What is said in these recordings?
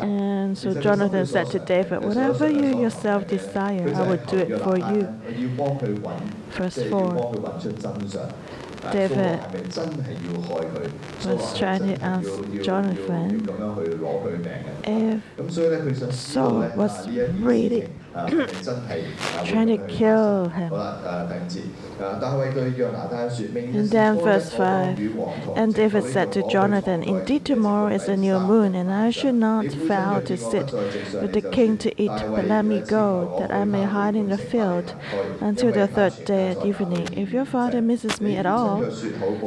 And so Jonathan said to David, Whatever you yourself desire, I will do it for you. Verse 4 David was trying to ask Jonathan if Saul was really trying to kill him. And then verse 5 And David said to Jonathan, Indeed, tomorrow is a new moon, and I should not fail to sit with the king to eat, but let me go, that I may hide in the field until the third day at evening. If your father misses me at all,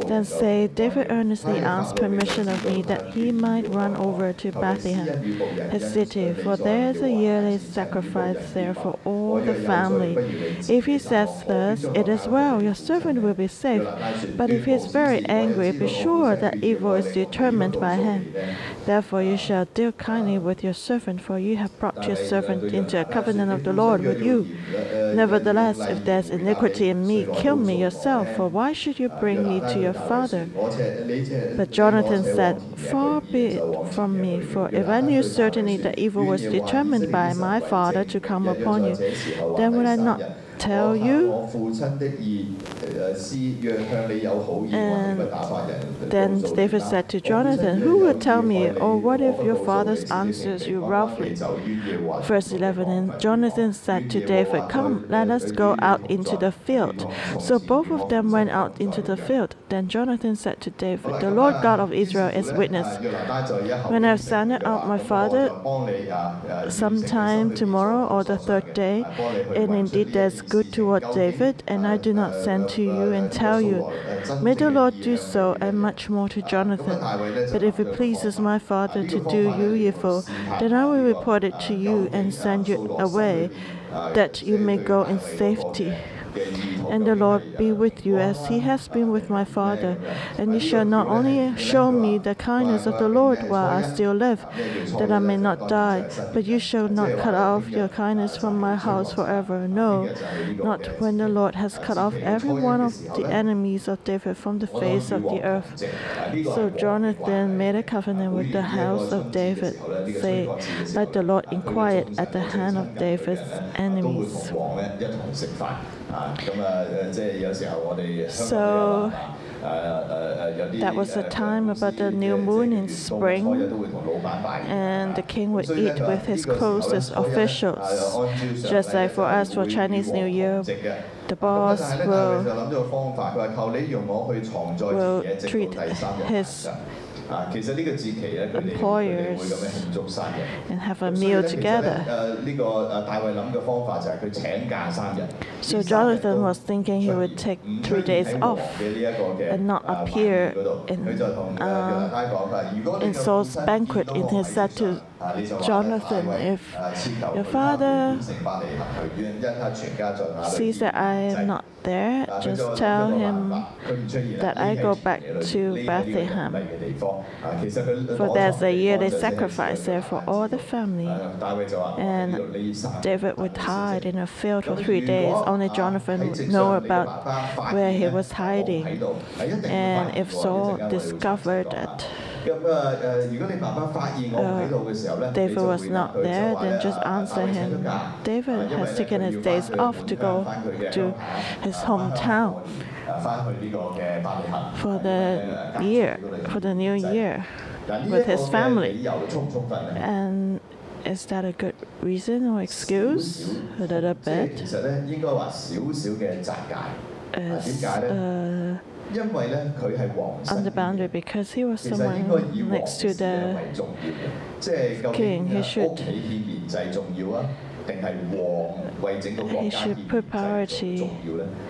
then say, David earnestly asked permission of me that he might run over to Bethlehem, his city, for there is a yearly sacrifice there for all the family. If he says thus, It is well, your servant will be safe. But if he is very angry, be sure that evil is determined by him. Therefore you shall deal kindly with your servant, for you have brought your servant into a covenant of the Lord with you. Nevertheless, if there is iniquity in me, kill me yourself, for why should you bring me to your father? But Jonathan said, Far be it from me, for if I knew certainly that evil was determined by my father to come upon you, then would I not tell you? And then David said to Jonathan, Who will tell me, or what if your father answers you roughly? Verse 11 And Jonathan said to David, Come, let us go out into the field. So both of them went out into the field. Then Jonathan said to David, The Lord God of Israel is witness. When I've sent out my father sometime tomorrow or the third day, and indeed there's good toward David, and I do not send to you and tell you, May the Lord do so, and much more to Jonathan. But if it pleases my father to do you evil, then I will report it to you and send you away, that you may go in safety. And the Lord be with you as he has been with my father. And you shall not only show me the kindness of the Lord while I still live, that I may not die, but you shall not cut off your kindness from my house forever. No, not when the Lord has cut off every one of the enemies of David from the face of the earth. So Jonathan made a covenant with the house of David, saying, Let the Lord inquire at the hand of David's enemies. So that was a time about the new moon in spring, and the king would eat with his closest officials. Just like for us for Chinese New Year, the boss will, will treat his employers and have a meal together. So Jonathan was thinking he would take three days off and not appear in, in Saul's banquet. And he said to Jonathan, if your father sees that I am not there, just tell him that I go back to Bethlehem. For there's a yearly sacrifice there for all the family. And David would hide in a field for three days. Only Jonathan would know about where he was hiding. And if Saul discovered that uh, David was not there, then just answer him. David has taken his days off to go to his hometown for the year, for the new year with his family. And is that a good reason or excuse? A little bit. Is, uh, on the boundary because he was someone next to the king. He should he should put priority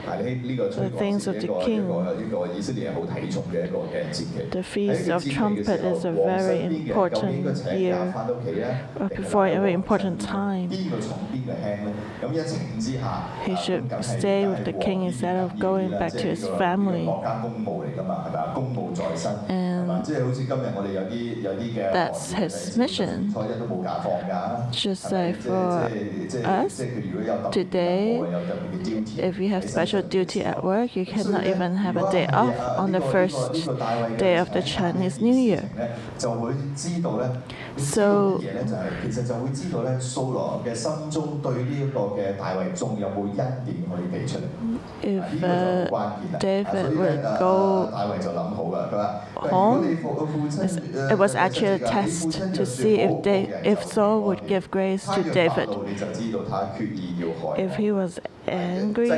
the things of the king. The Feast of Trumpet is a very important year, before a very important time. He should stay with the king instead of going back to his family. And that's his mission. Just like for us today, if you have special duty at work, you cannot even have a day off on the first day of the Chinese New Year. So if uh, David would go home, it was actually a test to see if, they, if Saul would give grace to David. If he was angry,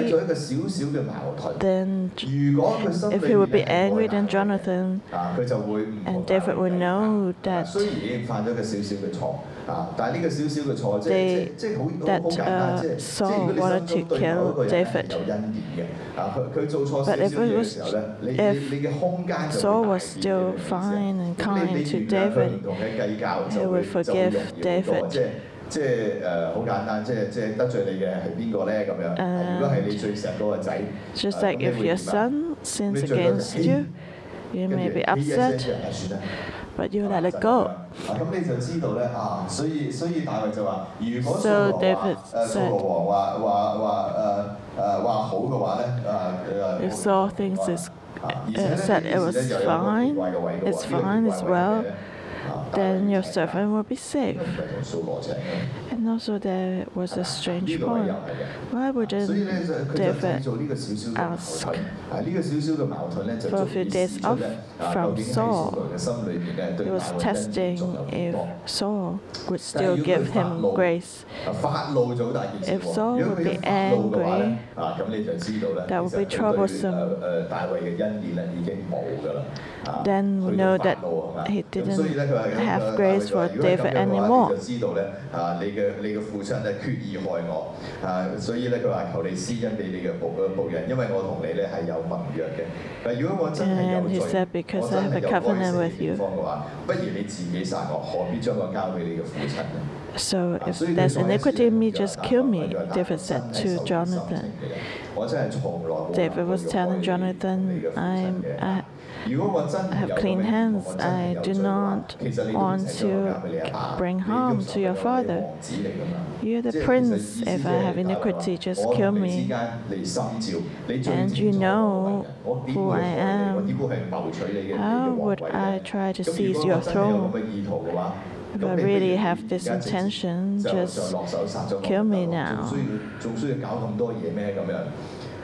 then if he would be angry, then Jonathan and David would know that they that uh, Saul wanted to kill David. But if, it was, if Saul was still fine and kind to David, he would forgive David. 即系即系诶好简单，即系即系得罪你嘅系边个咧咁样？如果系你最锡嗰个仔， Just 啊 like 咁你 if 会 your 点啊 son sins 你最多就 against you, you 跟 may 住 be 呢一声 upset, 就系算啦。 but you let it 啊 go. 咁你就知道咧啊，所以所以大卫就话：如果 So 扫罗 David 话诶扫罗王话话话诶诶话好嘅话咧，诶诶 If Saul thinks it's 啊而且 uh, 咧 said 呢 it 件 was 事咧又有一个 fine, 奇怪嘅位嘅喎 it's 呢个 fine 奇 as 怪位嘅 well, 咧啊大卫 then your 係 servant will be safe. And also there was a strange point. Why wouldn't David ask for a few days off from Saul? He was testing if Saul would still give him grace. If Saul would be angry, that would be troublesome. Then we know that he didn't have grace for David anymore. 你就知道咧啊你嘅你嘅父亲咧决意害我啊，所以咧佢话求你施恩俾你嘅仆仆人，因为我同你咧系有盟约嘅。但如果我真系有 And he 罪 said, "Because 我 I 真 have 系 a 有 covenant 该 with 死嘅地 you." 方嘅话，不如你自己杀我，何必将我交俾你嘅父亲呢？ So 啊 if 所以佢 there's 再一次 iniquity in me, 用咗 just 答 kill 案 me, 佢话 David said 真系 to 受人心 Jonathan. 情嘅我真系从来冇 David 谂过 was 要 telling 害你 Jonathan, 你嘅父亲 I'm, 嘅 I 如果我真 I 系 have clean hands. I do not want to bring harm to your father. You're the prince. If I have iniquity, just kill me. And you know who I am. How would I try to seize your throne? If I really have this intention, just kill me now.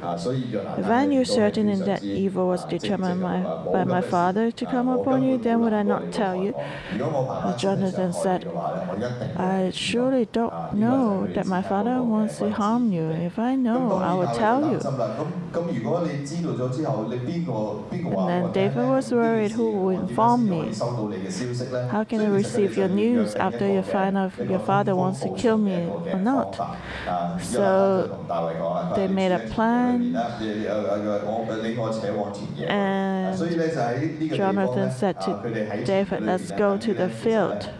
When you certain in that evil was determined by, by my father to come upon you, then would I not tell you? Jonathan said, I surely don't know that my father wants to harm you. If I know, I will tell you. And then David was worried who will inform me. How can I receive your news after you find out your father wants to kill me or not? So they made a plan and Jonathan said to David, let's go to the field.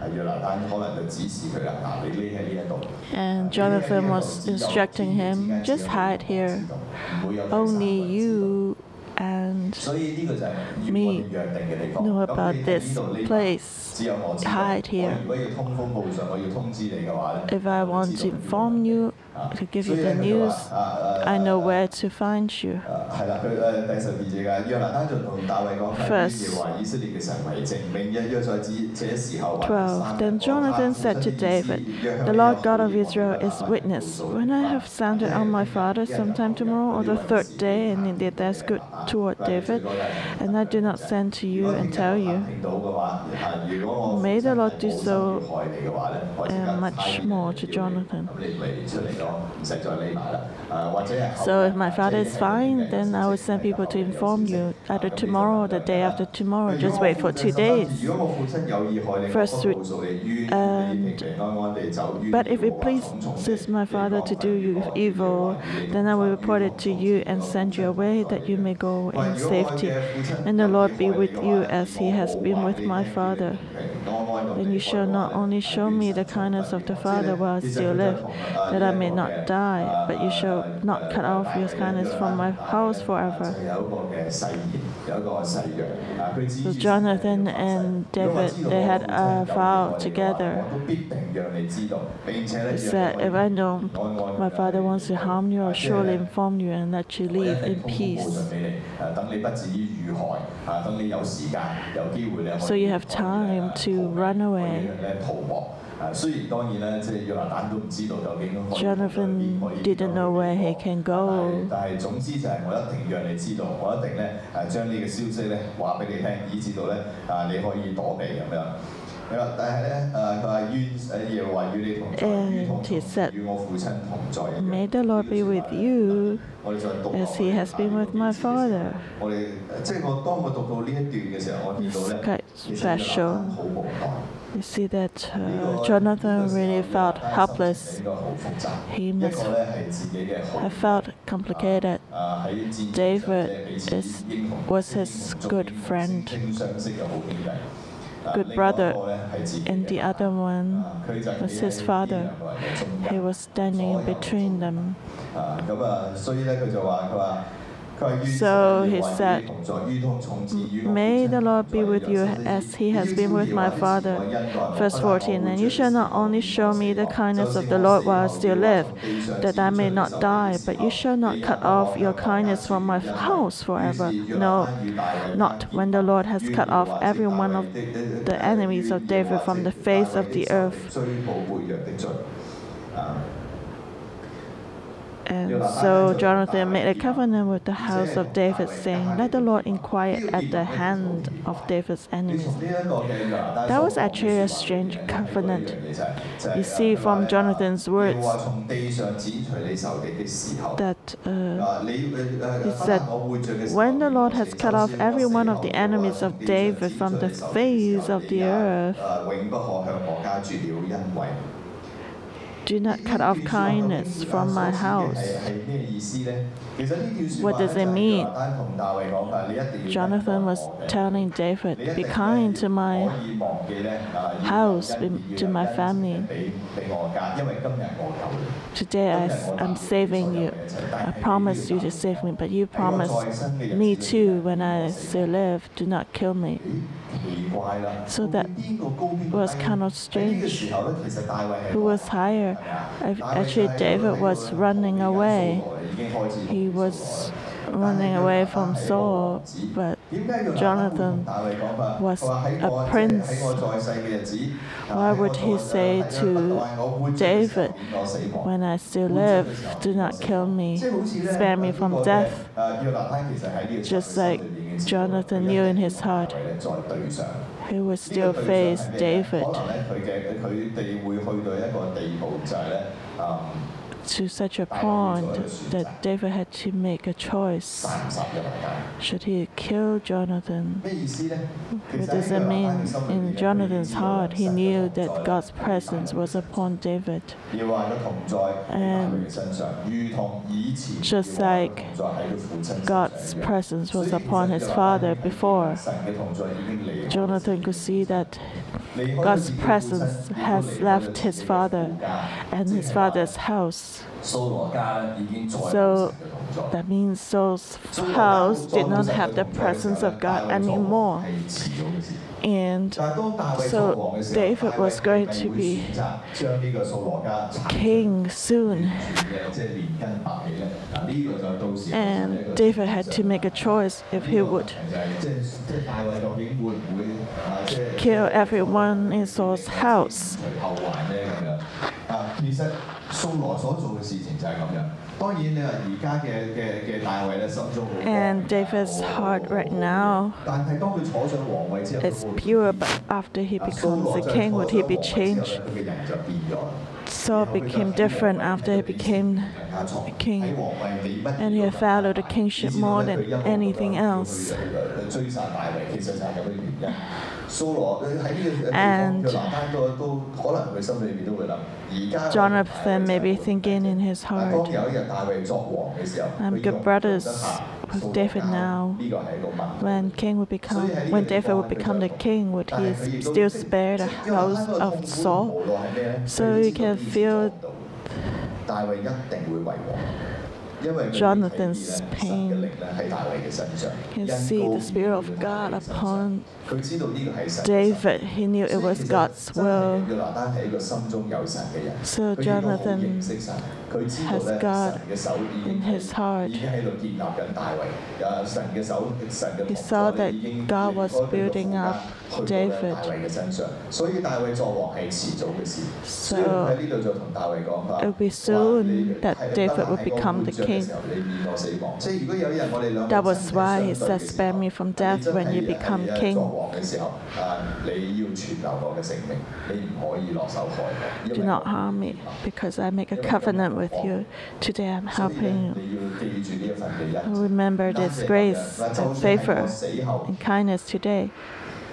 And Jonathan was instructing him, just hide here. Only you and me know about this place tied here. If I want to inform you, to give you the news, I know where to find you. Verse 12 Then Jonathan said to David, The Lord God of Israel is witness. When I have sounded on my father sometime tomorrow or the third day, and indeed there's good toward David, and I do not send to you and tell you. May a lot to so and much more to Jonathan. So if my father is fine, then I will send people to inform you either tomorrow or the day after tomorrow. Just wait for two days. First, and- But if it pleases my father to do you evil, then I will report it to you and send you away that you may go in safety. And the Lord be with you as he has been with my father. Then you shall not only show me the kindness of the Father while I still live, that I may not die, but you shall not cut off your kindness from my house forever. So Jonathan and David, they had a vow together. He said, if I know my father wants to harm you, I'll surely inform you and let you leave in peace. So you have time to run away. 以咧逃亡。誒雖然當然咧，即係約拿單都唔知道究竟可以 Jonathan 可以 didn't know where he can 但係 go. 但係總之就係我一定讓你知道，我一定咧誒將呢個消息咧話俾你聽，以至到咧啊你可以躲避咁樣。係啦，但係咧誒佢話願誒耶和華與你同在， And 與同 he said, 與我父親同在一樣。 May the Lord be with you 我哋再讀 as he has been with my father. 我哋即係我當我讀到呢一段嘅時候，我見到 It's 咧 quite 其實約拿單 special. 好無奈。 you see that uh, Jonathan really felt helpless. He must have felt complicated. David is, was his good friend, good brother, and the other one was his father. He was standing between them. So he said, May the Lord be with you as he has been with my father. Verse 14 And you shall not only show me the kindness of the Lord while I still live, that I may not die, but you shall not cut off your kindness from my house forever. No, not when the Lord has cut off every one of the enemies of David from the face of the earth. And so Jonathan made a covenant with the house of David, saying, Let the Lord inquire at the hand of David's enemies. That was actually a strange covenant. You see from Jonathan's words that uh, he said, When the Lord has cut off every one of the enemies of David from the face of the earth, do not cut off kindness from my house. What does it mean? Jonathan was telling David, Be kind to my house, to my family. Today I, am saving you. I promise you to save me, but you promised me too when I still live, do not kill me so that was kind of strange. Who was higher? Actually, David was running away. He was running away from Saul, but Jonathan was a prince. Why would he say to David, When I still live, do not kill me, spare me from death? Just like Jonathan knew in his heart, he would still face David to such a point that David had to make a choice. Should he kill Jonathan? What does that mean? In Jonathan's heart, he knew that God's presence was upon David. And just like God's presence was upon his father before, Jonathan could see that God's presence has left his father and his father's house. So that means Saul's house did not have the presence of God anymore. And so David was going to be king soon. And David had to make a choice if he would kill everyone in Saul's house 除后患咧咁样啊，其实扫罗所做嘅事情就系咁样。当然你话而家嘅嘅嘅大卫咧心中好 And David's heart right now 但系当佢坐上皇位之后， is pure, but after he becomes the king, would he be changed? 佢嘅人就变咗啦。 Saul became different after he became king, and he valued the kingship more than anything else. And Jonathan may be thinking in his heart, I'm good brothers with David now. When king would become, when David would become the king, would he still spare the house of Saul? So you can feel Jonathan's pain. You can see the Spirit of God upon David. He knew it was God's will. So Jonathan has God in his heart. He saw that God was building up 去到咧大衛嘅身上，所以大衛作王係遲早嘅事。所以喺呢度就同大衛講話，話你係得喺個活著嘅時候，你免我死亡。即係如果有一日我哋兩個身體相對嘅時候，你真係喺作王嘅時候，啊，你要存留我嘅性命，你唔可以落手害我。Do not harm me, because I make a covenant with you. Today I'm helping you. Remember this grace and favor and kindness today.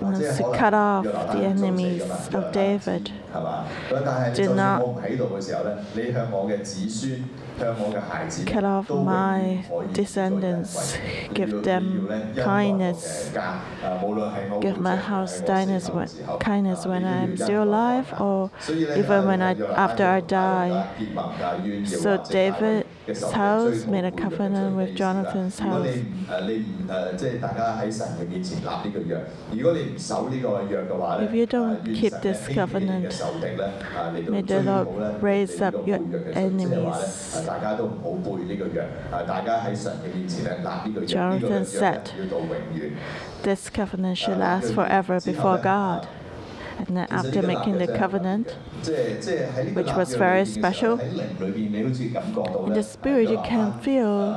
was to cut off the enemies of David. Did not cut off my descendants, give them kindness, give my house kindness when, kindness when I am still alive or even when I, after I die. So David house made a covenant with Jonathan's house. If you don't keep this covenant, may the Lord raise up your enemies. Jonathan said, "This covenant should last forever before God. And then after making the covenant, which was very special, in the spirit you can feel.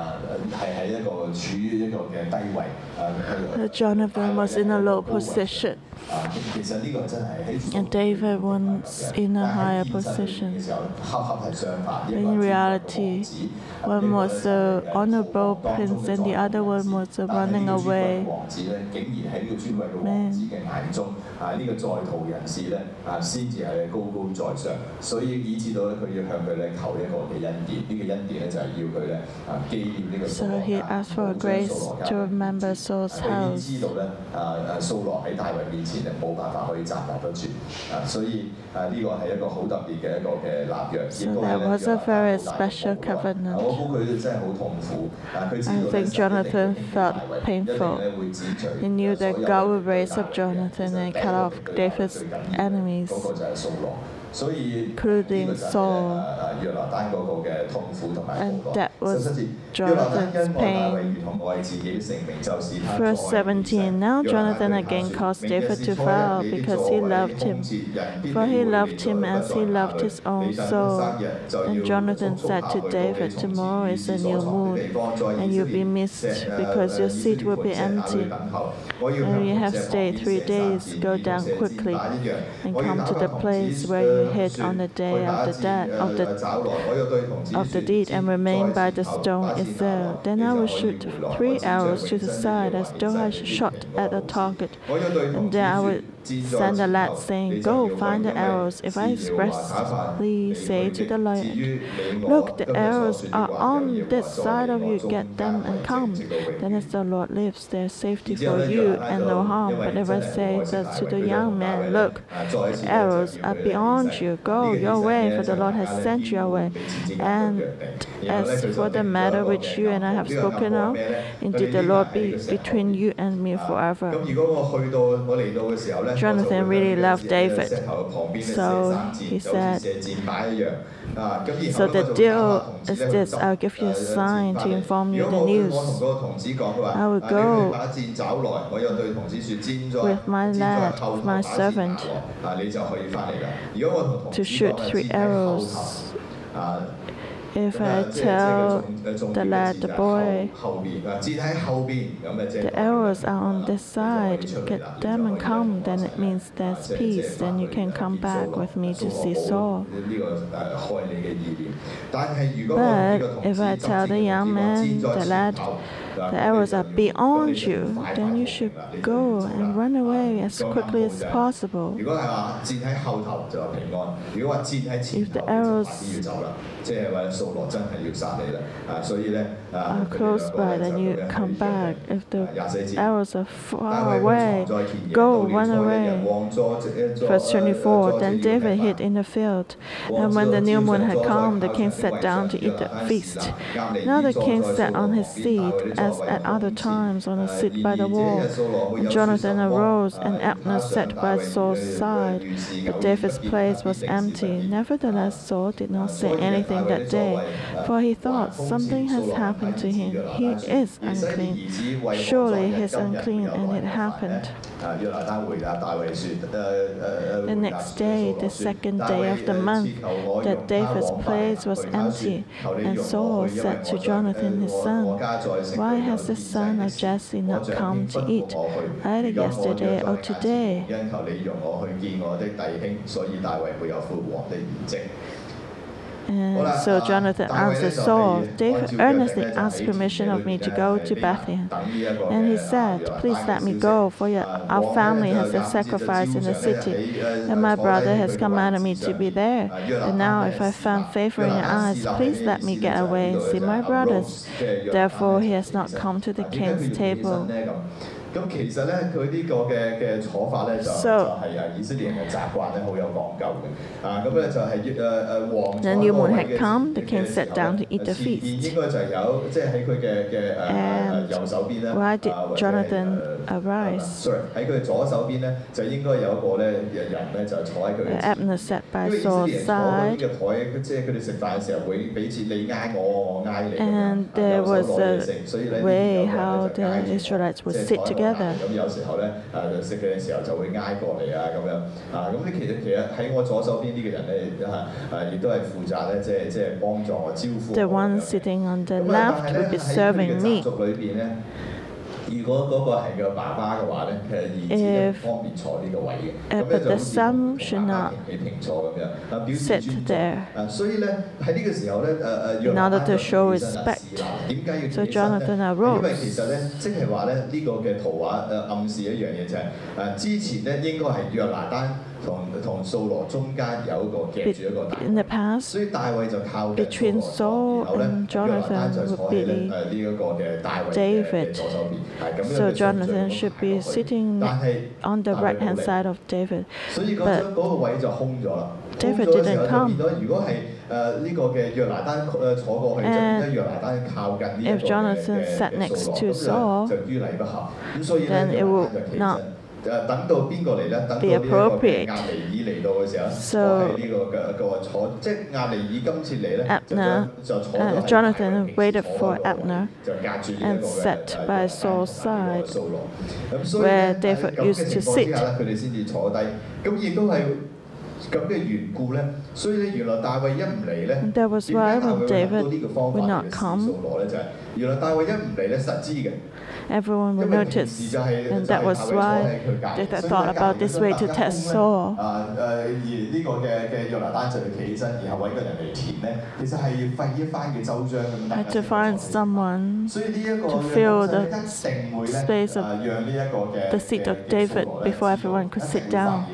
that Jonathan was in a low position. And David was in a higher position. In reality, one was an honorable prince and the other one was running away. Man. 人士咧啊，先至係高高在上，所以以至到咧佢要向佢咧求一個嘅恩典，呢、這個恩典咧就係要佢咧啊紀念呢個掃羅家，保存掃羅家。佢已知道咧啊啊掃羅喺大衛面前咧冇辦法可以站立得住啊，所以啊呢個係一個好特別嘅一個嘅立約，亦都係咧我估佢真係好痛苦，但佢知道咧神一定大衛，一定咧會指著。He knew that God would raise up Jonathan and cut off David's enemies including Saul and that was Jonathan's pain. Verse 17 Now Jonathan again caused David to vow because he loved him, for he loved him as he loved his own soul. And Jonathan said to David, Tomorrow is a new moon, and you'll be missed because your seat will be empty. And you have stayed three days. Go down quickly and come to the place where you hit on the day of the death of the, of the deed and remain by the stone itself. Then I will shoot three arrows to the side as though I shot at a target, and then I will Send the lad saying, Go find the arrows. If I expressly say to the lion, Look, the arrows are on this side of you, get them. and come. Then as the Lord lives, there's safety for you and no harm. But if I say that to the young man, Look, the arrows are beyond you, go your way, for the Lord has sent you away. And as for the matter which you and I have spoken of, indeed the Lord be between you and me forever. Jonathan really loved David. So he said, So the deal is this I'll give you a sign to inform you the news. I will go with my lad, with my servant, to shoot three arrows. If I tell the lad, the boy, the arrows are on this side, get them and come, then it means there's peace, then you can come back with me to see Saul. But if I tell the young man, the lad, the arrows are beyond you, then you should go and run away as quickly as possible. If the arrows 即系话扫罗真系要杀你啦啊！所以咧啊 Are，close by, then you come back. If the 廿四节。 arrows are 大 far 卫 away, 藏在田野 go, 到了 run 初一日 away. 王坐这坐 Verse 呃 24 坐 Then 这 David 要 hid in the field, and when the new moon had come, the king sat down to eat the feast. Now the king sat on his seat, as at other times, on a seat by the wall. And Jonathan arose, and Abner sat by Saul's side. But David's place was empty. Nevertheless, Saul did not say anything that day, for he thought something has happened to him. He is unclean. Surely he is unclean, and it happened. The next day, the second day of the month, that David's place was empty, and Saul said to Jonathan his son, Why has the son of Jesse not come to eat, either yesterday or today? And so Jonathan answered Saul, David earnestly asked permission of me to go to Bethlehem. And he said, Please let me go, for our family has a sacrifice in the city, and my brother has commanded me to be there. And now, if I found favor in your eyes, please let me get away and see my brothers. Therefore, he has not come to the king's table. 咁其实咧，佢呢个嘅嘅坐法咧，就就 So- 系啊以色列人嘅习惯咧，好有讲究嘅。啊，咁咧就系诶诶王 The 坐 new 嗰个 moon 位 had 嘅 come, the 嘅 king 时 sat 候 down 咧 to eat the 前边 feast. 应该就有即系喺佢嘅嘅诶 And 诶右手边咧。 why did 啊或者系 Jonathan 诶 arise? sorry 喺佢左手边咧，就应该有一个咧人咧就坐喺佢嘅 Abner sat 因 by 为以色 Saul's 列人坐嗰啲 side, 嘅台，即系佢哋食饭嘅时候会彼此你嗌我，我嗌你咁样 And 啊 there 有手 was 攞嘢 a 食所以咧呢 way 有个人 how 就 the 嗌住我 Israelites would 即系 sit 坐喺度 together. 咁有時候咧誒食嘅時候就會挨過嚟啊咁樣啊咁你其實其實喺我左手邊呢個人咧啊誒亦都係負責咧即係即係幫助我招呼 The 我 one 咁樣 sitting on the 咁啊 left 但係 would 咧 be 喺佢嘅 serving 習 me. 俗裏邊咧。如果嗰個係個爸爸嘅話咧，其實兒子咧 If- 方便坐呢個位嘅， Uh, 咁咧 but 就 the 好似 son 同 should 爸爸 not 平起平坐咁樣，啊表示 sit 尊重。 there. 啊，所以咧喺呢個時候咧，誒誒， In 約拿 order 單 to 就 show 起身啦 respect. 示鬧點解要起 So 身咧 Jonathan 因 arose. 為其實咧，即係話咧，呢個嘅圖畫誒暗示一樣嘢就係誒之前咧應該係約拿單 同同扫罗中间有一个夹住一个大 In the 卫。 past, 所以大卫就靠近 Between 扫罗 Saul 然后咧 and 约拿单就 Jonathan 坐 would 喺 be 咧诶呢一个嘅大卫嘅 David. 嘅左手边，系咁样 so 嘅顺序 Jonathan 咁 should 排 be 落去 sitting 但系 on the 但系 right 冇 hand 力 side of David. 所以嗰 But 张嗰个位就空咗啦。 David 空咗嘅时候 didn't 就 come. 变咗，如果系诶呢个嘅约拿单诶坐过去，就 And 变咗约拿单靠近呢一 if 个嘅 Jonathan 嘅 sat 嘅 next 扫 to 罗， Saul, 咁就就于礼不合。咁所以咧， then it 约拿 will 单就企 not 身。 诶等到边个嚟咧？等到呢 be 一个嘅 appropriate. 亚尼尔嚟到嘅时候， So 我系呢个嘅个坐，即系亚尼尔今次嚟咧，就 Abner, 将就坐咗 uh, 喺 Jonathan 大卫 waited 坐 for 嗰个位 Abner 就隔住呢一 and 个嘅 sat 诶 by 约拿单 Saul's 同埋呢个 side 扫罗。咁所以 where 咧 David 喺咁嘅 used to 情况之 sit. 下咧，佢哋先至坐低。咁亦都系咁嘅缘故咧，所以咧原来大卫一唔嚟咧， And that was 点解 why 大卫 when 会谂到 David 呢个方 would 法 not 嚟试 come, 扫罗咧？就系原来大卫一唔嚟咧，实知嘅。 everyone will notice. And that was why they thought about this way to test Saul. And to find someone to fill the space of the seat of David before everyone could sit down.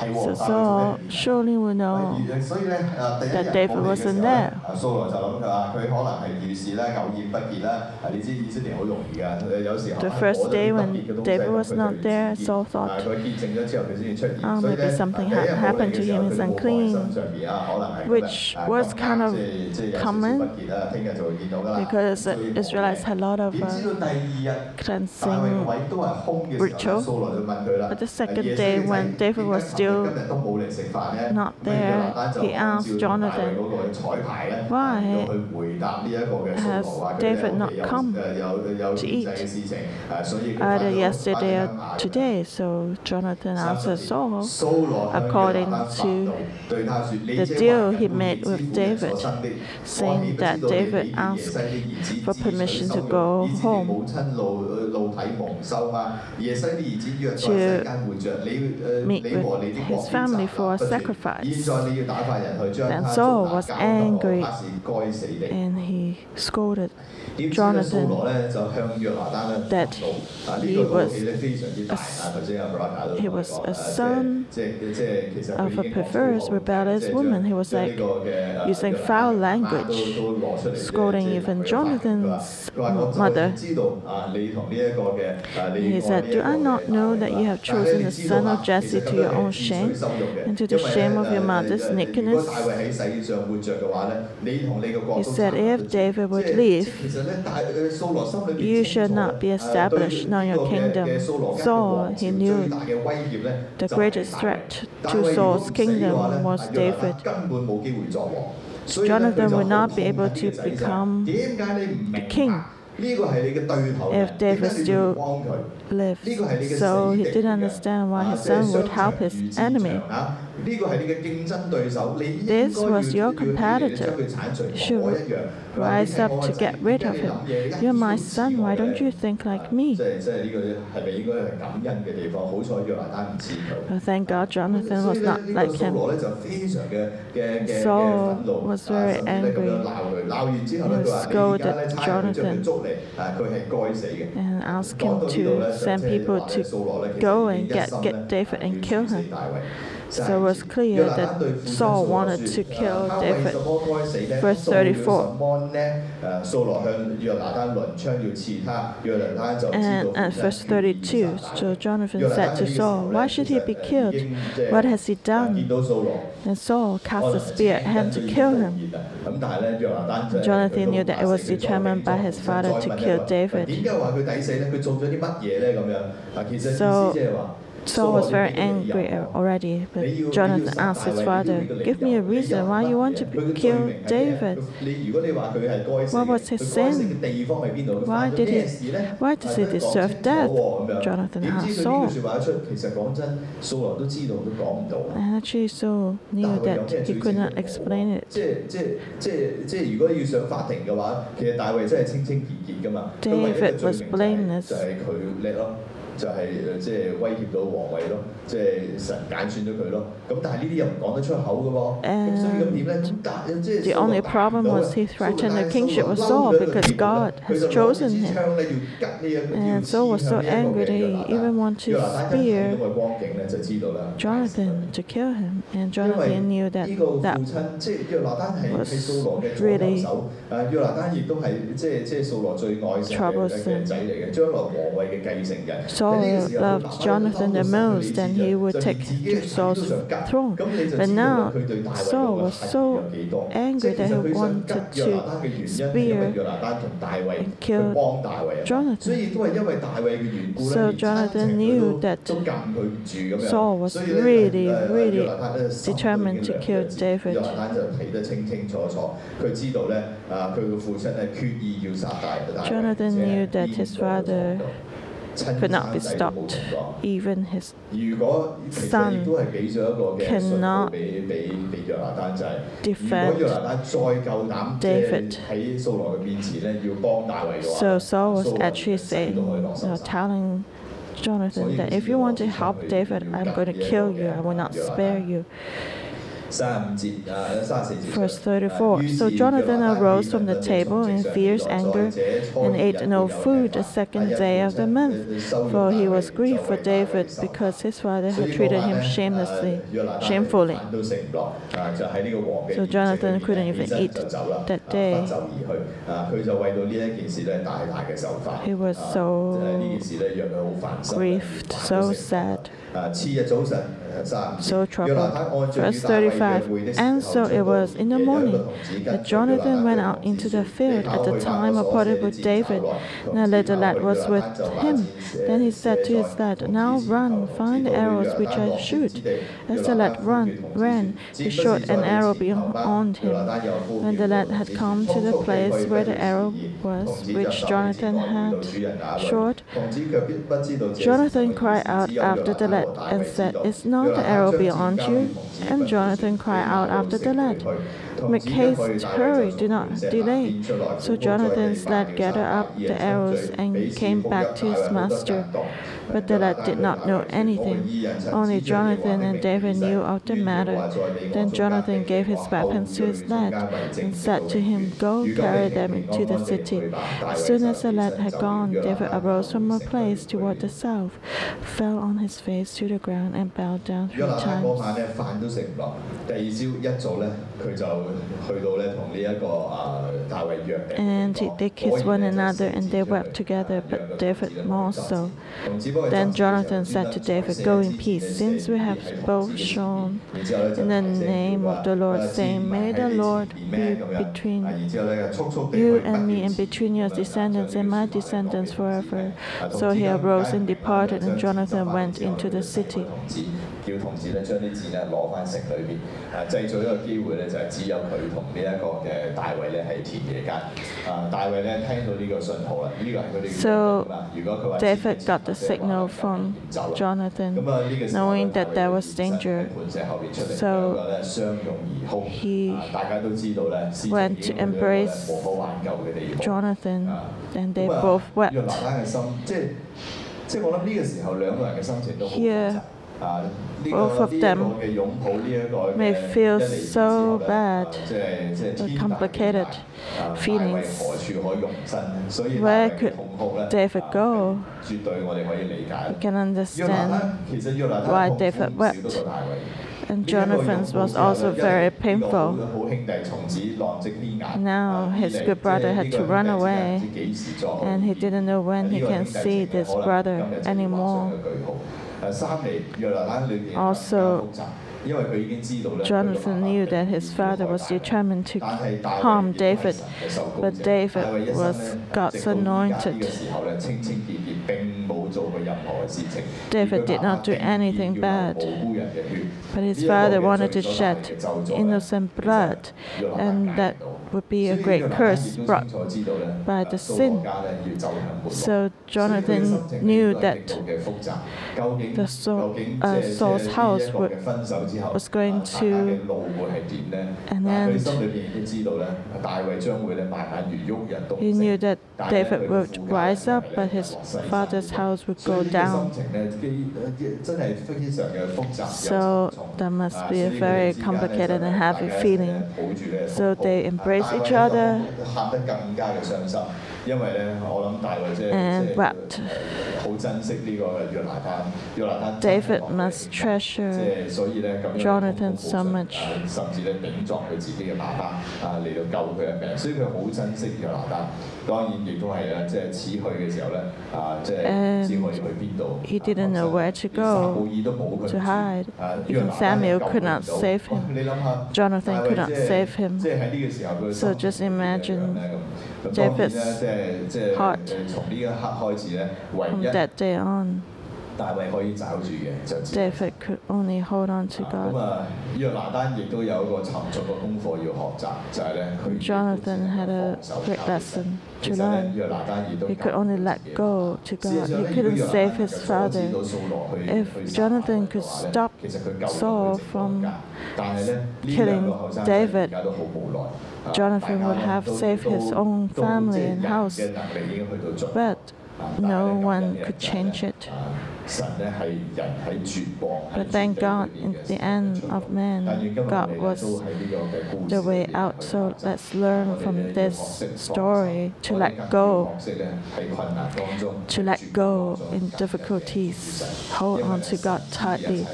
So, so surely we know that David wasn't there. The first day when David was not there, Saul thought, oh, maybe something ha happened to him, he's unclean, which was kind of common because Israelites had a lot of uh, cleansing ritual. But the second day when David was still still not there. He asked Jonathan, why has David not come to eat either yesterday or today? So Jonathan answered Saul according to the deal he made with David, saying that David asked for permission to go home to meet with his family for a sacrifice. Then Saul was angry. and he scolded. Jonathan that he was, he was a son of a perverse, rebellious woman. He was like using foul language, scolding even Jonathan's mother. He said, Do I not know that you have chosen the son of Jesse to your own shame and to the shame of your mother's nakedness? He said, If David would leave, you should not be established in your kingdom. Saul, he knew the greatest threat to Saul's kingdom was David. Jonathan would not be able to become the king if David still lived. So he didn't understand why his son would help his enemy. This was your competitor. You should rise up to get rid of him. You're my son, why don't you think like me? Thank God Jonathan was not like him. Saul was very angry. He scolded Jonathan and asked him to send people to go and get, get David and kill him. So it was clear that Saul wanted to kill David. Verse 34. And at verse 32, so Jonathan said to Saul, Why should he be killed? What has he done? And Saul cast a spear at him to kill him. Jonathan knew that it was determined by his father to kill David. So Saul was very angry already, but Jonathan asked his father, Give me a reason why you want to kill David. What was his sin? Why did he, why does he deserve death? Jonathan asked Saul. And actually, Saul knew that he could not explain it. David was blameless. The only problem was he threatened the kingship of Saul because God has chosen him. And Saul was so angry that he even wanted to spear Jonathan to kill him. And Jonathan knew that that was really troublesome. Saul loved Jonathan the most, and he would take Saul's throne. But now Saul was so angry that he wanted to spear and kill Jonathan. So Jonathan knew that Saul was really, really determined to kill David. Jonathan knew that his father could not be stopped. Even his son cannot defend David. So Saul was actually saying, uh, telling Jonathan that if you want to help David, I'm going to kill you, I will not spare you. Verse 34 So Jonathan arose from the table in fierce anger and ate no food the second day of the month, for he was grieved for David because his father had treated him shamelessly, shamefully. So Jonathan couldn't even eat that day. He was so grieved, so sad. So. Verse 35 And so it was in the morning that Jonathan went out into the field at the time appointed with David. Now the lad was with him. Then he said to his lad, Now run, find the arrows which I shoot. As the lad run, ran, he shot an arrow beyond him. When the lad had come to the place where the arrow was, which Jonathan had shot, Jonathan cried out after the lad lad and said, Is not the arrow beyond you? And Jonathan cried out after the lad, Make haste, hurry, do not delay. So Jonathan's lad gathered up the arrows and came back to his master but the lad did not know anything. Only Jonathan and David knew of the matter. Then Jonathan gave his weapons to his lad and said to him, Go carry them into the city. As soon as the lad had gone, David arose from a place toward the south, fell on his face to the ground, and bowed down three times. And they kissed one another and they wept together, but David more so. Then Jonathan said to David, Go in peace, since we have both shown in the name of the Lord, saying, May the Lord be between you and me and between your descendants and my descendants forever. So he arose and departed, and Jonathan went into the city. 叫同志咧将啲箭咧攞翻城里边，啊制造一个机会咧就系只有佢同呢一个嘅大卫咧喺田野间，啊大卫咧听到呢个信号啦，呢个系佢哋嘅 So 约定啦如果佢话 David got the signal from Jonathan, 咁啊呢个时候 knowing that there was danger. 盘石后边出嚟， So 两个咧相拥而哭， he 啊大家都知道咧，事情 went 已经 to 去到一个咧 embrace 无可挽救嘅地步。 Jonathan, and they 咁啊 both 约 wept. 拿单嘅心，即系即系我谂呢个时候两个人嘅心情都好复 Here, 杂。 both of them may feel so bad, complicated feelings. Where could David go? We can understand why David wept. And Jonathan's was also very painful. Now his good brother had to run away, and he didn't know when he can see this brother anymore. Also, Jonathan knew that his father was determined to harm David, but David was God's anointed. David did not do anything bad, but his father wanted to shed innocent blood, and that would be a great curse brought by the sin. So Jonathan knew that the Saul, uh, Saul's house would, was going to an end. He knew that David would rise up, but his father's would go down. So uh, that must be a very complicated and heavy feeling. So they embrace each other and wept. David must treasure Jonathan so much. 啊甚至咧顶撞佢自己嘅爸爸啊嚟到救佢嘅命，所以佢好珍惜约拿单。当然亦都系啦，即系此去嘅时候咧啊，即系唔知可以去边度。 he didn't know where to go 撒母耳都冇佢 to hide. 啊约 Even 拿单 Samuel 救佢 could not 唔到 save him. 你谂下 Jonathan 大卫 could not 即系 save him. 即系喺呢个时候佢嘅 So 心 just 情点样 imagine 咧咁咁当然咧， David's 即系即系 heart 诶从呢一刻开始咧，唯 From 一 that day on, 大卫可以找住嘅就只有 David could only hold on to 咁 God. 啊，约拿单亦都有一个沉重嘅功课要学习，就系咧佢 Jonathan had a great lesson 其 to 实咧， learn. 约拿单亦都 He could only let go to 事 God. 实上 He 咧，如果 couldn't 约拿 save 单 his 能够阻 father. 止到扫罗去 If 去杀 Jonathan 大卫 could 嘅话咧 stop 其实佢救咗 Saul 佢直 from 到家但系咧呢两 killing 个后生仔 David, 而家都好无奈。啊 Jonathan 大家 would 咧 have 都 saved 都 his own 都 family 即系 and 人 house. 嘅能力已经去到尽。 But 啊 no 但系 one 今日 could 就系 change it. But thank God, in the end of man, God was the way out. So let's learn from this story to let go, to let go in difficulties. Hold on to God tightly,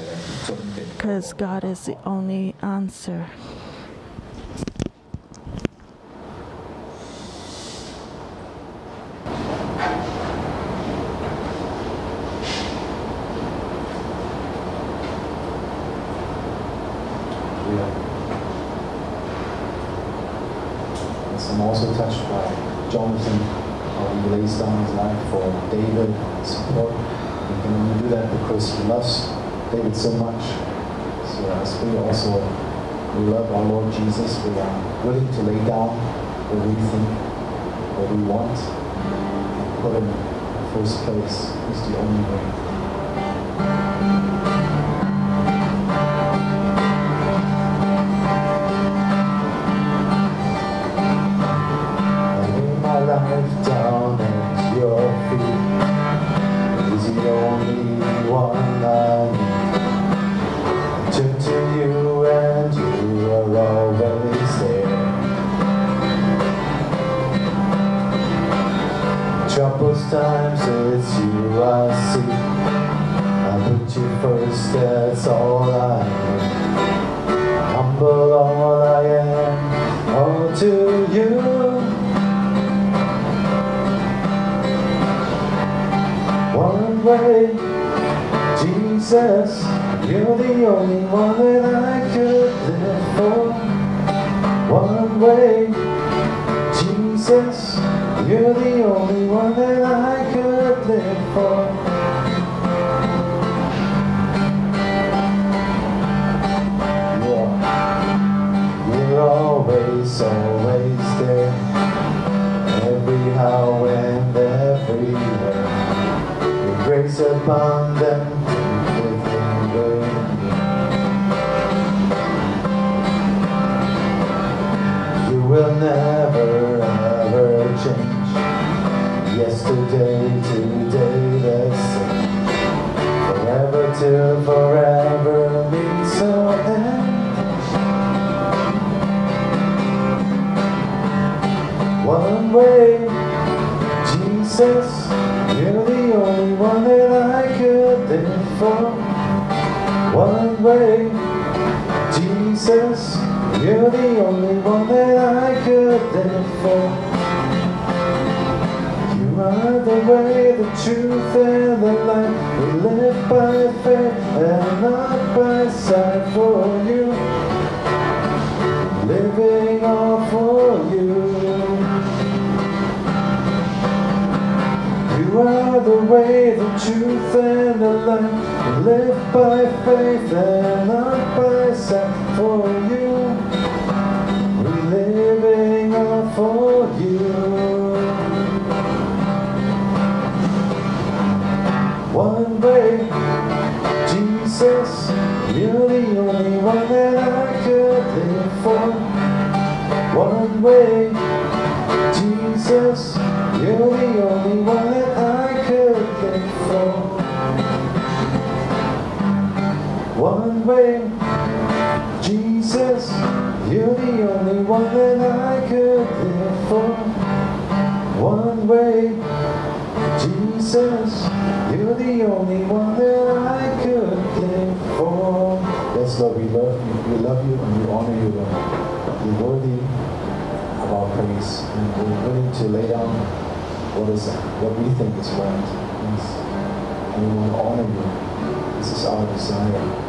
because God is the only answer. Loves David so much. So uh, as we also we love our Lord Jesus, we are willing to lay down what we think, what we want, and put him in first place. He's the only way. Humble all I am, all to you. One way, Jesus, you're the only one that I could live for. One way, Jesus, you're the only one that I could live for. How and everywhere. Your grace within great. You will never ever change. Yesterday, today, the same. Forever till forever means so end. One way, Jesus, you're the only one that I could live for. One way, Jesus, you're the only one that I could live for. You are the way, the truth, and the life. We live by faith and not by sight for you. Living all for are the way, the truth, and the life. Live by faith and not by sight for you. We're living all for you. One way, Jesus, you're the only one that I could live for. One way, Jesus, you're the only Way, Jesus, you're the only one that I could live for. One way, Jesus, you're the only one that I could live for. Yes, Lord, we love you, we love you, and we honor you, Lord. You're worthy of our praise, and we're willing to lay down what is what we think is right. Yes. And we want to honor you. This is our desire.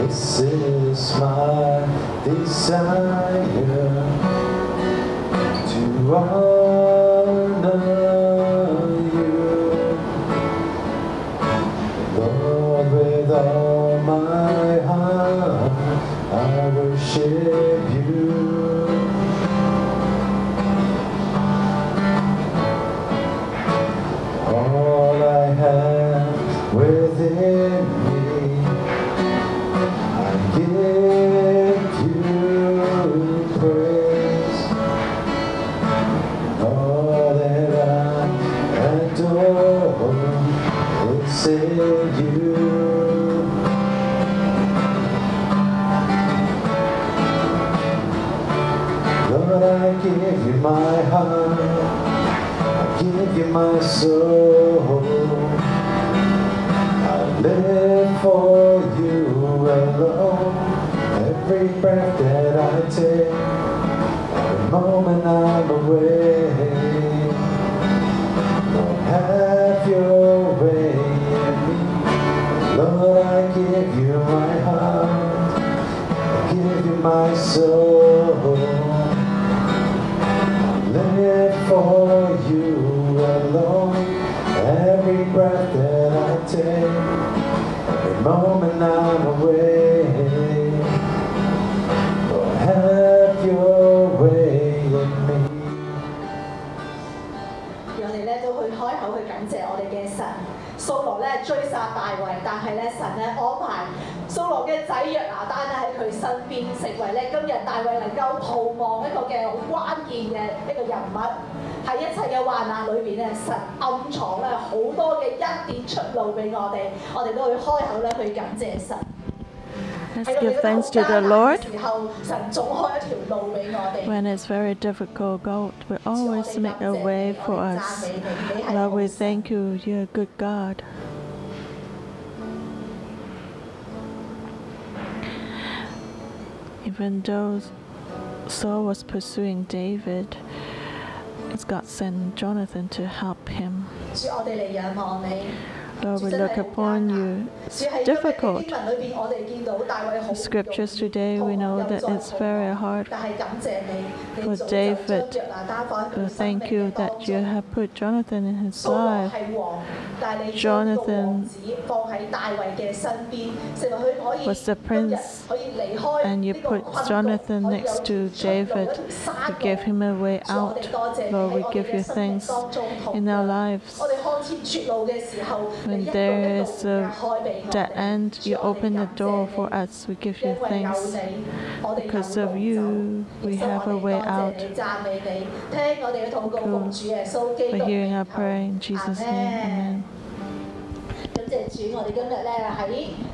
This is my desire to honor you, Lord, with all my heart. I worship is you. Lord, I give you my heart. I give you my soul. I live for you alone. Every breath that I take, every moment I'm away. Give you my heart. I give you my soul. Live for you alone. Every breath that I take, every moment I'm away. 掃羅咧追殺大衛，但係咧神咧安排掃羅嘅仔約拿單咧喺佢身邊，成為咧今日大衛能夠逃亡一個嘅好關鍵嘅一個人物。喺一切嘅患難裏邊咧，神暗藏咧好多嘅恩典出路俾我哋，我哋都會開口咧去感謝神。 Let's give thanks to the Lord. When it's very difficult, God will always make a way for us. Lord, we thank you. You're a good God. Even though Saul was pursuing David, God sent Jonathan to help him. Lord, we look upon you. It's difficult. Scriptures today, we know that it's very hard for David. We thank you that you have put Jonathan in his life. Jonathan was the prince, and you put Jonathan next to David. You gave him a way out. Lord, we give you thanks in our lives 我哋看似绝路嘅时候，你 When 一步 there 一 is 步 a 嘅开俾我 dead 哋 end, 主 you 我哋 open the 感谢 door 你 for us. We give you 因为有 thanks. 你，我哋有 Because of 路 you, 走 we 耶稣 have a 我哋 way 多谢 out. 你赞美你，听我哋嘅祷告，奉主耶稣基 For 督 hearing our 名求 prayer in Jesus' name. Amen. 感谢主，我哋今日咧喺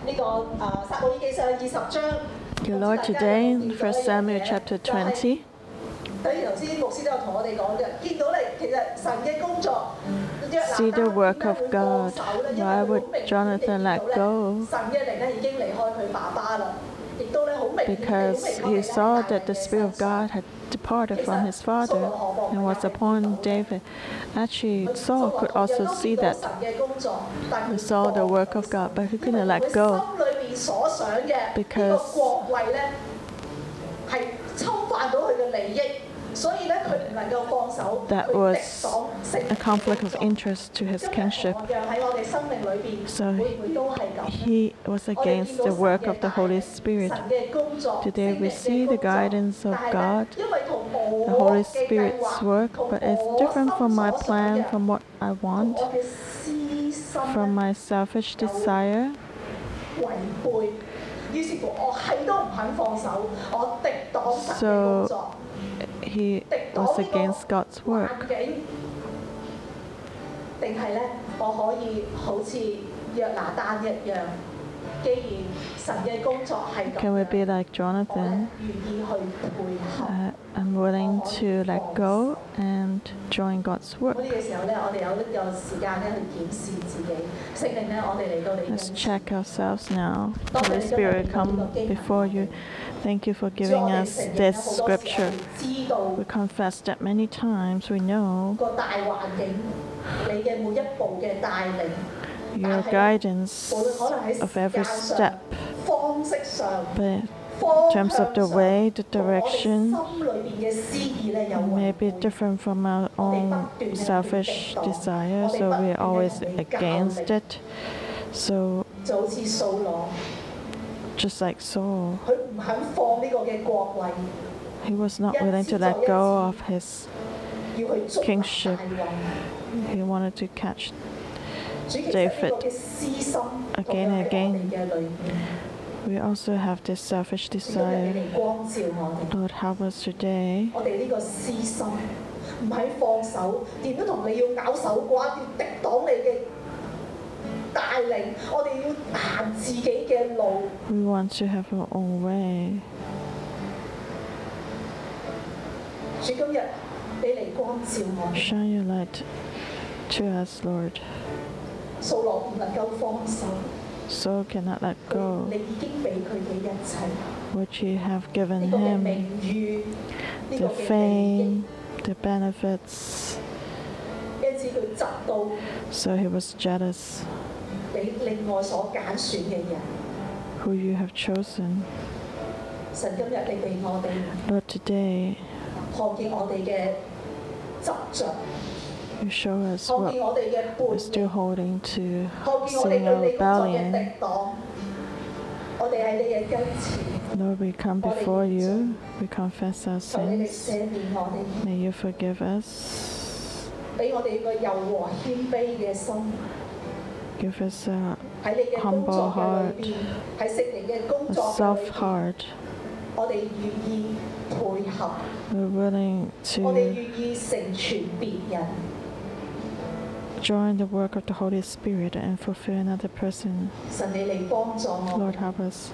呢个诶撒母耳记上二十章。 Dear Lord, today in 1 Samuel chapter 20, See the work of God. Why would Jonathan let go? Because he saw that the Spirit of God had departed from his father and was upon David. Actually, Saul could also see that. He saw the work of God, but he couldn't let go because that was a conflict of interest to his kinship. So he was against the work of the Holy Spirit. Today we see the guidance of God, the Holy Spirit's work, but it's different from my plan, from what I want, from my selfish desire. So he 敵 was 擋 against God's 呢個 work. 環境，定係咧我可以好似約拿單一樣，既然神嘅工作係咁 Can we be like Jonathan? Uh, I'm willing to let go and join God's work. Let's check ourselves now. Holy Spirit, come before you. Thank you for giving us this scripture. We confess that many times we know your guidance of every step in terms of the way, the direction may be different from our own selfish desire, so we're always against it. So, just like Saul, he was not willing to let go of his kingship. He wanted to catch David again and again. We also have this selfish 今日你 desire. 嚟光照我哋， Lord, help us today 我哋呢个私心唔肯放手，点都同你要咬手瓜，要敌挡你嘅带领，我哋要行自己嘅路。 We want to have our own way. 主今日你嚟光照我哋， Shine your light to us, Lord. 扫罗唔能够放手， so cannot let go. What you have given him, the fame, the benefits. So he was jealous. Who you have chosen. Lord, today, you show us what we're still holding to sin or rebellion. Lord, we come before you, we confess our sins. May you forgive us. Give us a humble heart, a soft heart. We're willing to join the work of the Holy Spirit and fulfill another person. Lord, help us.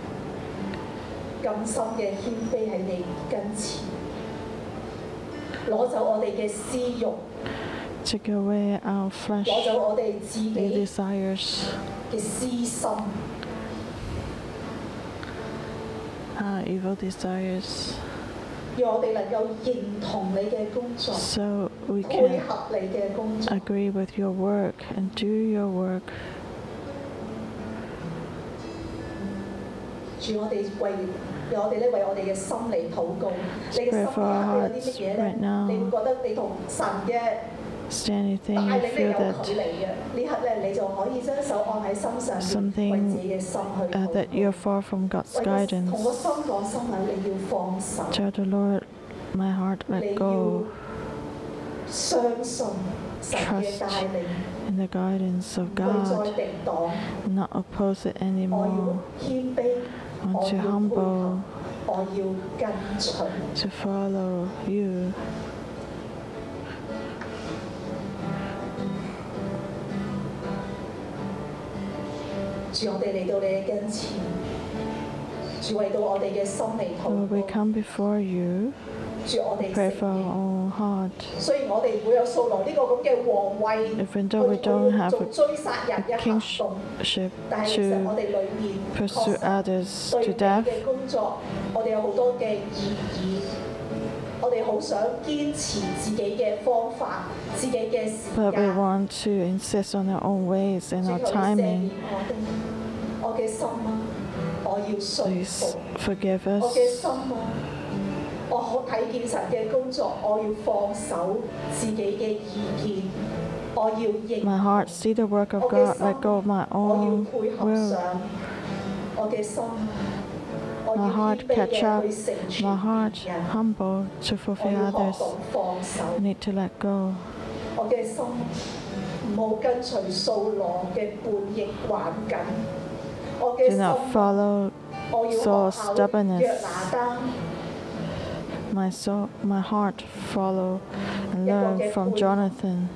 Take away our flesh, the desires, our evil desires. 让我哋能够认同你嘅工作， so we 配 can 合你嘅工作。 agree with your work and do your work. 主，我哋为让我哋咧为我哋嘅心嚟祷告。你嘅心 Pray for our 有啲乜嘢 hearts 咧 right？now. 你会觉得你同神嘅 Anything you feel that something uh, that you're far from God's guidance? Tell the Lord, my heart, let go. Trust in the guidance of God, not oppose it anymore. I want to humble, to follow you. 主，我哋嚟到你嘅跟前，主为到我哋嘅心嚟 Lord, we 祷告。 come before you, 主，我哋 pray 承 for our 认， own heart. 虽然我哋唔会有扫罗呢个咁嘅皇位， Even though we 去 don't have 做 a 追杀人嘅行动， kingship 但系其实我 to 哋里面 pursue 确实 others 对 to 你 death, 嘅工作，我 哋有好多嘅意义，我哋好想坚持自己嘅方法、自己嘅时 but we 间。 want to insist on our own ways and 主 our 求你赦免 timing. 我哋，我嘅心啊，我要信 Please 服。 forgive 我嘅 us. 心啊，我好睇见神嘅工作，我要放手自己嘅意见，我要认 My heart, see the work of God, let go of my 我要 own 配合 will. 上我嘅心，我 my heart catch up, my heart humble to fulfill others. I need to let go. Do not follow Saul's stubbornness. My soul, my heart follow and learn from Jonathan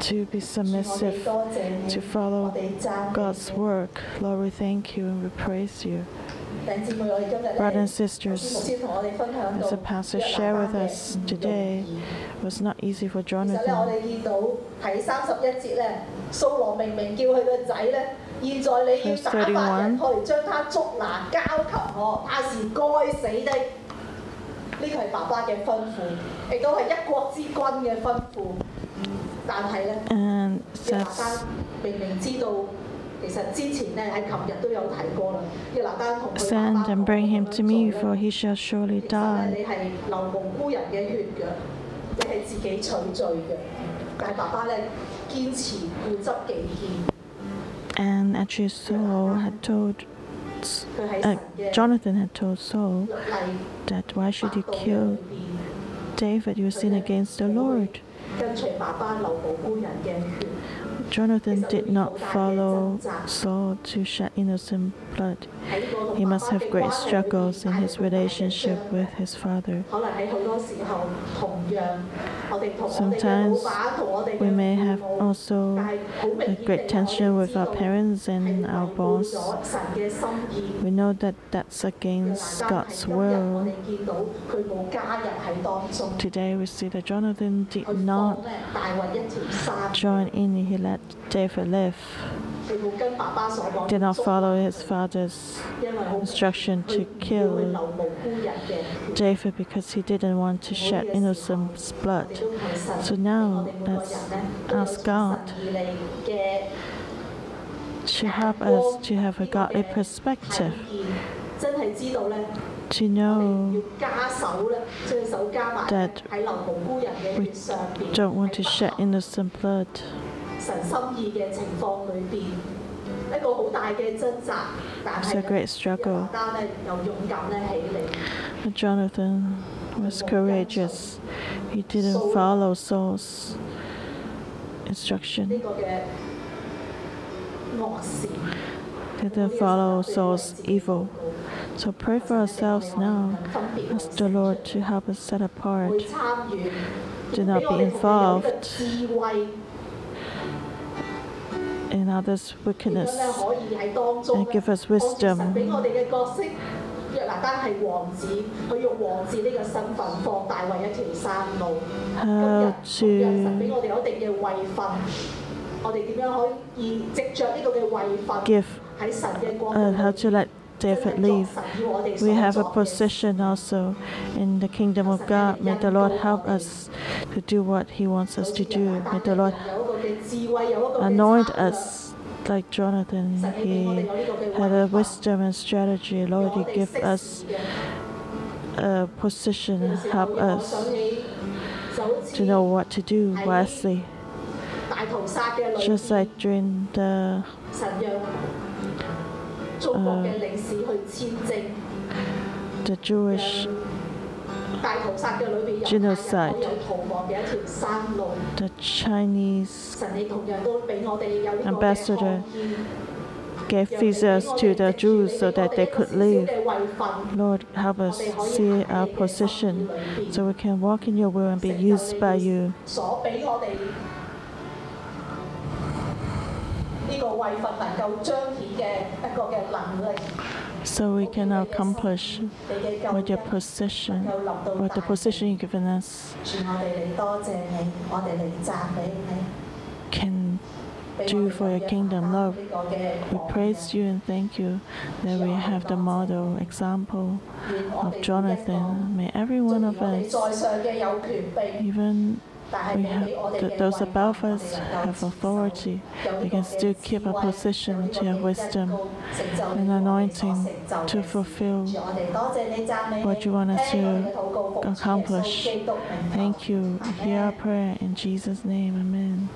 to be submissive, to follow God's work. Lord, we thank you and we praise you. Brothers and sisters, as the pastor shared with us today, it was not easy for Jonathan. Verse 31. 去将他捉拿交给我，他是该死的。呢个系爸爸嘅吩咐，亦都系一国之君嘅吩咐。但系咧， And 约拿 says, 单明明知道，其实之前咧喺琴日都有提过啦。约拿单同佢爸 Send 爸 and bring him to me, 讲 for he shall surely 其实咧， die. 你系流无辜人嘅血嘅，你系自己取罪嘅。但系爸爸咧坚持固执己见， And actually, Saul had told, 佢喺 uh, 神嘅 Jonathan had told Saul 律例 that why should he 法度嘅 kill 里边 David, you sin against the Lord. Jonathan did not follow Saul to shed innocent blood. He must have great struggles in his relationship with his father. Sometimes we may have also a great tension with our parents and our boss. We know that that's against God's will. Today we see that Jonathan did not join in, he let David live did not follow his father's instruction to kill David because he didn't want to shed innocent blood. So now let's ask God to help us to have a godly perspective. To know that we don't want to shed innocent blood. 神心意嘅情况里边，一个好大嘅挣扎，但 It's a 系 great 呢 struggle. 单咧又勇敢咧起嚟， But Jonathan was courageous. He didn't follow Saul's 呢 instruction, 个嘅恶事。 didn't follow Saul's evil. So pray for ourselves now. Ask the Lord to help us set 会 apart. 参与， Do not 俾我 be 哋同佢有呢个 involved. 智慧。 in others' 点 wickedness 样咧可以喺当中 and 咧 give us 按住神 wisdom 俾我哋嘅角色。约拿单系王子，佢用王子呢个身份放大卫一条山路。今 how 日同样神俾 to 我哋有一定嘅位份，我哋点样可以藉着呢个嘅位份 give 喺神嘅国 David leave, we have a position also in the kingdom of God. May the Lord help us to do what He wants us to do. May the Lord anoint us like Jonathan, he had a wisdom and strategy. Lord, you give us a position, help us to know what to do wisely. Just like during the 中国嘅领事去签证。 the Jewish 大屠杀嘅里边有 Genocide 可以有逃亡嘅一条山路。 the Chinese 神你同样都俾我哋有呢个嘅 Ambassador 看见 gave visas to the Jews so that they could live. 嘅位份， Lord, help us see our position so we can walk in your will and be used by you. 呢个位份能够彰显嘅一个嘅能力， So we can accomplish 你嘅救 what your 恩 position, 能够临到 what the 大 position you've given us 主我哋嚟多谢你，我哋嚟赞美你。 can 俾我 do 哋 for your 有 kingdom 呢 love. 个嘅 We 榜 praise you and thank you that we have the model example 愿我 of 哋 Jonathan. May every 每 one 一个 of 虽然我哋 us, 在上嘅有权柄， even 但系 we 你 have 俾我哋 th- 嘅 those 位份 above 我哋 us 能够 have 持守 authority. 有呢 We 个 can 嘅 still 智 keep our 慧 position 有呢 to 个 have 嘅恩 wisdom 膏成就 and 你我哋所 anointing 成就 to 嘅事 fulfill 主我哋多谢你赞美你 what you want us 听我哋 to 嘅祷告奉主耶稣 accomplish. 基督名求 Thank you. Hear our prayer in Jesus' name. Amen.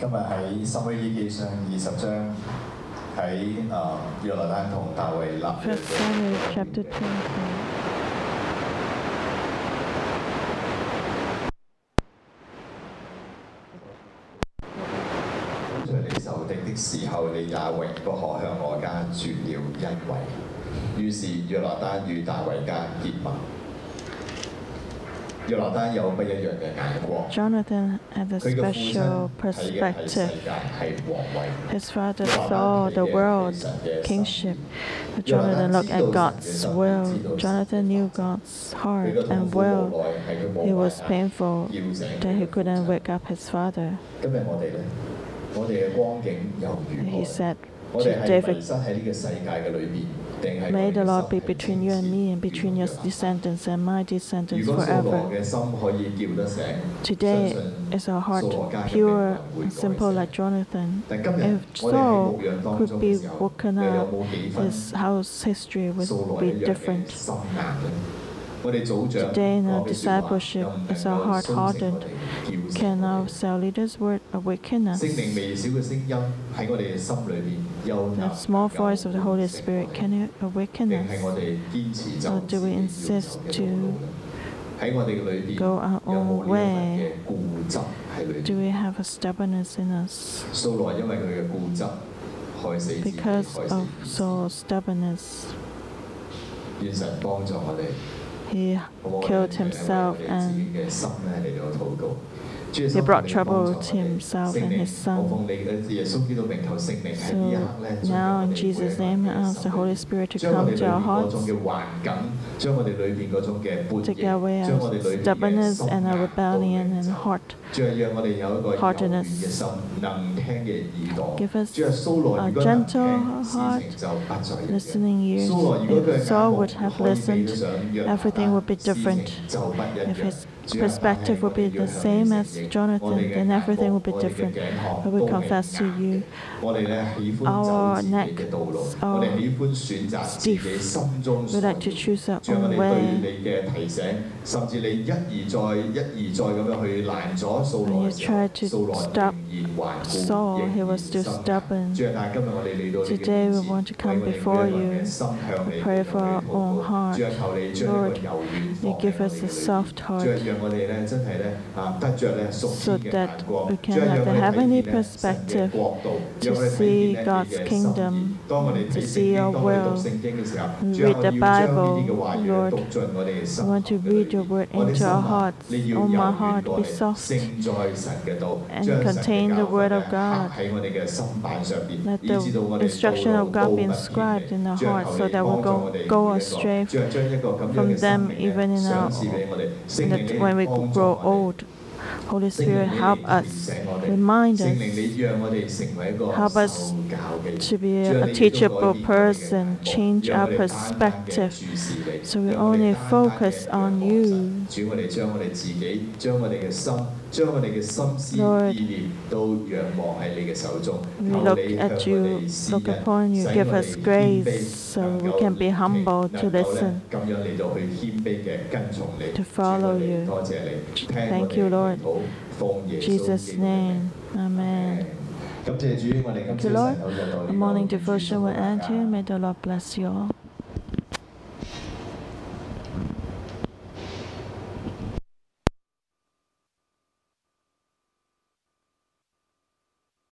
今日喺《撒母耳记上》二十章，喺诶约拿单同大卫立约 First 时候，你也永不可向我家绝了恩惠。于是约拿单与大卫家结盟。约拿单有不一样嘅眼光， Jonathan had a 佢嘅父亲 special 睇嘅系世 perspective. 界系皇位。 His father saw the world kingship, but Jonathan looked at God's will. Jonathan knew God's 佢 heart 嘅痛 and 苦无 will. 奈系佢冇 It was 办法 painful 叫醒 that he 佢嘅父 couldn't 亲 wake up his father. 今日我哋咧， 我哋嘅光景又如 He 何？ said 我 to 哋系迷 David, 失喺呢个世界嘅里边，定系 May the 我哋嘅 Lord 心 be 系 between you and 正 me and 直 between your 如同约拿 descendants and my 如 descendants 果扫罗 forever. 嘅心可以叫得醒， Today 相信 is our heart 扫罗家嘅命 pure 运会 and 改 simple 写 like Jonathan. 但今日 If 我哋喺 Saul 牧养当 could 中 be 嘅时候， woken 又有 up, 冇几分 his house history 扫 would 罗 be 一样嘅 different. Today in our discipleship is our heart hardened. Can our cell leaders' word awaken us? The small voice of the Holy Spirit, can it awaken us? Or do we insist to go our own way? Do we have a stubbornness in us? Because of Saul's stubbornness he killed himself and he brought trouble to himself and his son. So now in Jesus' name, I ask the Holy Spirit to come to our hearts, take away our stubbornness and our rebellion and heart, hardness. Give us a gentle heart, listening ears. If Saul would have listened, everything would be different. If his perspective will be the same as Jonathan, then everything will be different. But we confess to you, our necks are stiff. We like to choose our own way. When you try to stop Saul, he was still stubborn. Today we want to come before you. We pray for our own heart. Lord, you give us a soft heart so that we can have a heavenly perspective to see God's kingdom to see your will, read the Bible, Lord. We want to read your word into our hearts. Oh, my heart, be soft. And contain the word of God. Let the instruction of God be inscribed in our hearts so that we go, go astray from them even in our, in the, when we grow old. Holy Spirit, help us, remind us, help us to be a teachable person, change our perspective. so we only focus on you. 神主，我哋将我哋自己，将我哋嘅心，将我哋嘅心思 Lord 意念都仰望喺你嘅手中， We 求 look 你向 at 我 you, 哋施 look 恩 upon you, 使 give 我哋 us 谦 grace 卑 so 能 we 够 can be 聆听 humble to 能够咧 listen. 咁样嚟到去谦卑嘅跟从你 to 主我 follow 哋 you 多谢你，听 Thank 我 you, 哋 Lord. 祈祷奉耶稣 Jesus' 基督嘅名 name. Amen. 感谢主，我哋今 Thank 朝 you, 晨 Lord. 祷就到呢 A 度 morning 愿主 devotion 祝福 will 大 end 家 here. May the Lord bless you all.